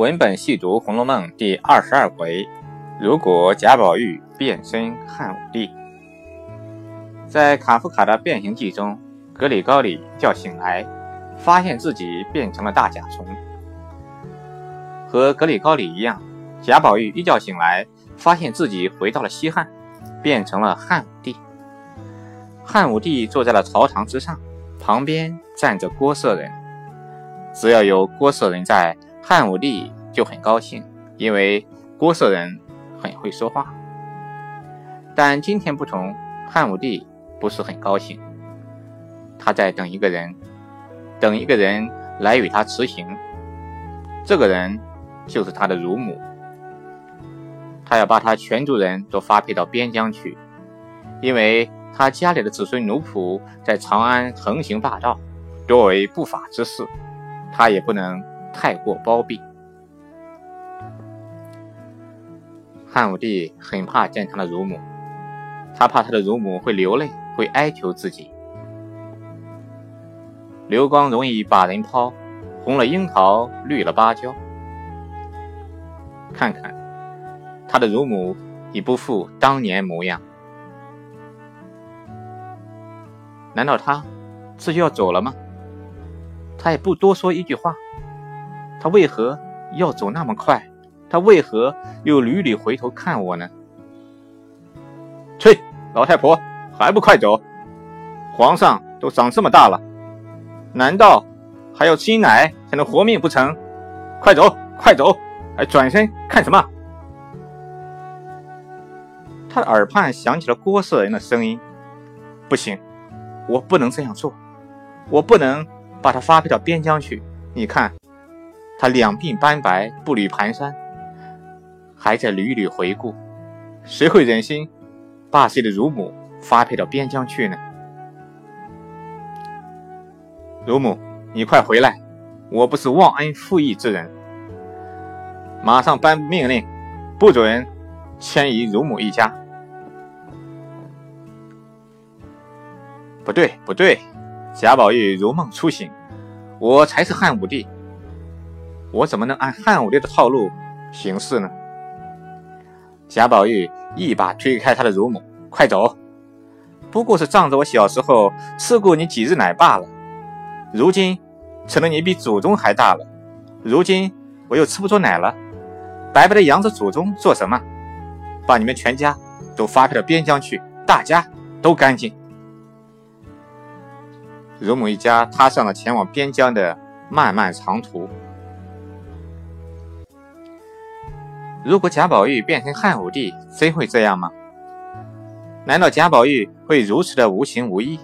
文本细读《红楼梦》第二十二回：如果贾宝玉变身汉武帝。在卡夫卡的《变形记》中，格里高里叫醒来，发现自己变成了大甲虫。和格里高里一样，贾宝玉一觉醒来，发现自己回到了西汉，变成了汉武帝。汉武帝坐在了朝堂之上，旁边站着郭舍人。只要有郭舍人在。汉武帝就很高兴，因为郭舍人很会说话。但今天不同，汉武帝不是很高兴。他在等一个人，等一个人来与他辞行。这个人就是他的乳母。他要把他全族人都发配到边疆去，因为他家里的子孙奴仆在长安横行霸道，多为不法之事，他也不能。太过包庇，汉武帝很怕见他的乳母，他怕他的乳母会流泪，会哀求自己。流光容易把人抛，红了樱桃，绿了芭蕉。看看他的乳母已不复当年模样，难道他这就要走了吗？他也不多说一句话。他为何要走那么快？他为何又屡屡回头看我呢？去，老太婆，还不快走！皇上都长这么大了，难道还要吃奶才能活命不成？快走，快走！还转身看什么？他的耳畔响起了郭舍人的声音：“不行，我不能这样做，我不能把他发配到边疆去。你看。”他两鬓斑白，步履蹒跚，还在屡屡回顾。谁会忍心把自己的乳母发配到边疆去呢？乳母，你快回来！我不是忘恩负义之人。马上颁命令，不准迁移乳母一家。不对，不对，贾宝玉如梦初醒，我才是汉武帝。我怎么能按汉武帝的套路行事呢？贾宝玉一把推开他的乳母，快走！不过是仗着我小时候吃过你几日奶罢了。如今成了你比祖宗还大了，如今我又吃不着奶了，白白的养着祖宗做什么？把你们全家都发配到边疆去，大家都干净。乳母一家踏上了前往边疆的漫漫长途。如果贾宝玉变成汉武帝，真会这样吗？难道贾宝玉会如此的无情无义？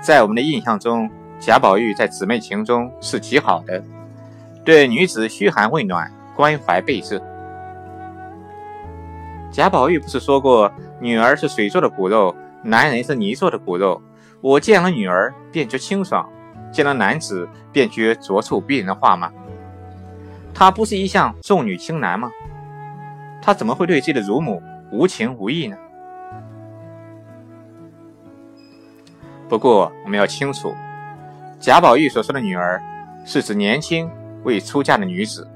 在我们的印象中，贾宝玉在姊妹情中是极好的，对女子嘘寒问暖，关怀备至。贾宝玉不是说过“女儿是水做的骨肉，男人是泥做的骨肉”，我见了女儿便觉清爽，见了男子便觉浊臭逼人的话吗？他不是一向重女轻男吗？他怎么会对自己的乳母无情无义呢？不过我们要清楚，贾宝玉所说的女儿，是指年轻未出嫁的女子，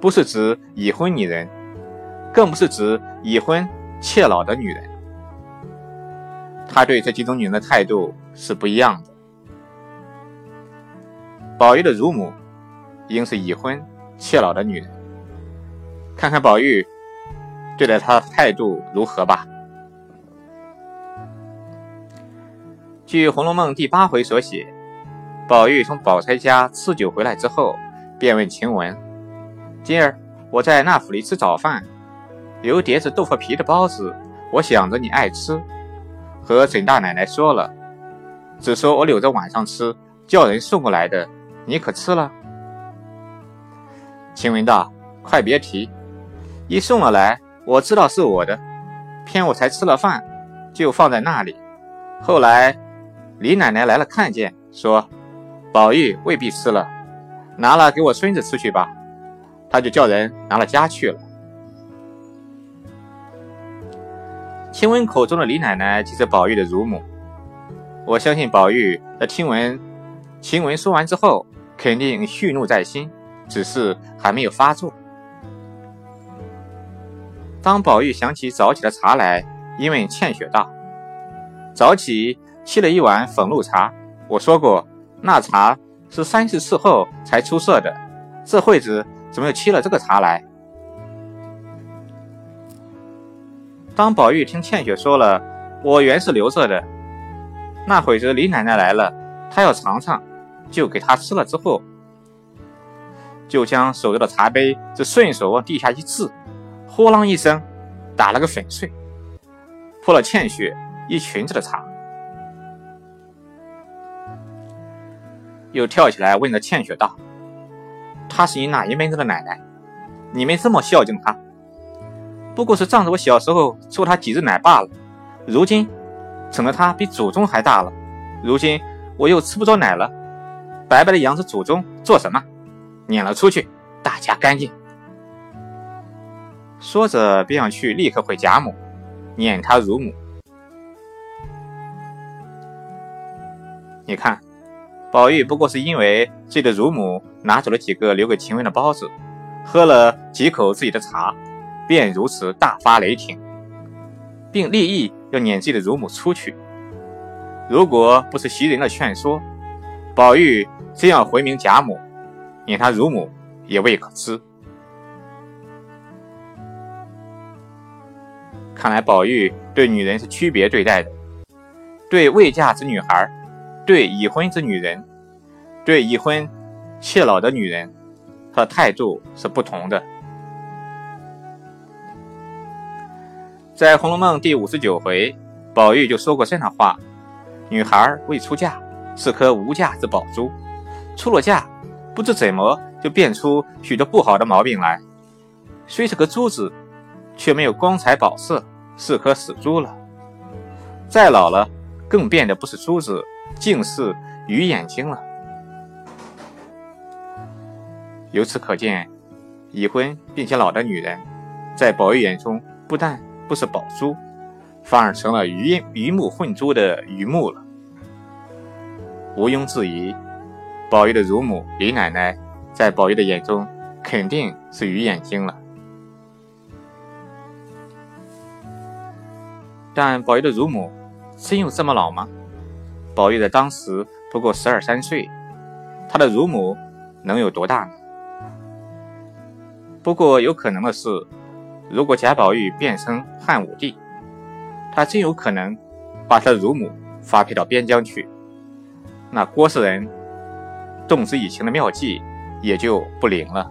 不是指已婚女人，更不是指已婚妾老的女人。他对这几种女人的态度是不一样的。宝玉的乳母应是已婚。怯老的女人，看看宝玉对待她的态度如何吧。据《红楼梦》第八回所写，宝玉从宝钗家吃酒回来之后，便问晴雯：“今儿我在那府里吃早饭，有碟子豆腐皮的包子，我想着你爱吃，和沈大奶奶说了，只说我留着晚上吃，叫人送过来的，你可吃了？”晴雯道：“快别提，一送了来，我知道是我的，偏我才吃了饭，就放在那里。后来李奶奶来了，看见，说宝玉未必吃了，拿了给我孙子吃去吧。他就叫人拿了家去了。晴雯口中的李奶奶，即是宝玉的乳母。我相信宝玉在听闻晴雯说完之后，肯定蓄怒在心。”只是还没有发作。当宝玉想起早起的茶来，因为倩雪道：“早起沏了一碗粉露茶。我说过，那茶是三四次后才出色的。这会子怎么又沏了这个茶来？”当宝玉听倩雪说了，我原是留着的。那会子李奶奶来了，她要尝尝，就给她吃了。之后，就将手中的茶杯就顺手往地下一掷，呼啷一声，打了个粉碎，泼了倩雪一裙子的茶。又跳起来问着倩雪道：“她是你哪一门子的奶奶？你们这么孝敬她？”不过是仗着我小时候抽他几日奶罢了，如今整得他比祖宗还大了。如今我又吃不着奶了，白白的养着祖宗做什么？撵了出去，大家干净。说着便要去立刻回贾母，撵他乳母。你看，宝玉不过是因为自己的乳母拿走了几个留给晴雯的包子，喝了几口自己的茶。便如此大发雷霆，并立意要撵自己的乳母出去。如果不是袭人的劝说，宝玉真要回明贾母，念他乳母也未可知。看来宝玉对女人是区别对待的，对未嫁之女孩，对已婚之女人，对已婚妾老的女人，他的态度是不同的。在《红楼梦》第五十九回，宝玉就说过这样的话：“女孩未出嫁，是颗无价之宝珠；出了嫁，不知怎么就变出许多不好的毛病来。虽是颗珠子，却没有光彩宝色，是颗死珠了。再老了，更变得不是珠子，竟是鱼眼睛了。由此可见，已婚并且老的女人，在宝玉眼中，不但……不是宝珠，反而成了鱼鱼目混珠的鱼目了。毋庸置疑，宝玉的乳母李奶奶，在宝玉的眼中肯定是鱼眼睛了。但宝玉的乳母真有这么老吗？宝玉在当时不过十二三岁，他的乳母能有多大呢？不过有可能的是。如果贾宝玉变成汉武帝，他真有可能把他的乳母发配到边疆去，那郭氏人动之以情的妙计也就不灵了。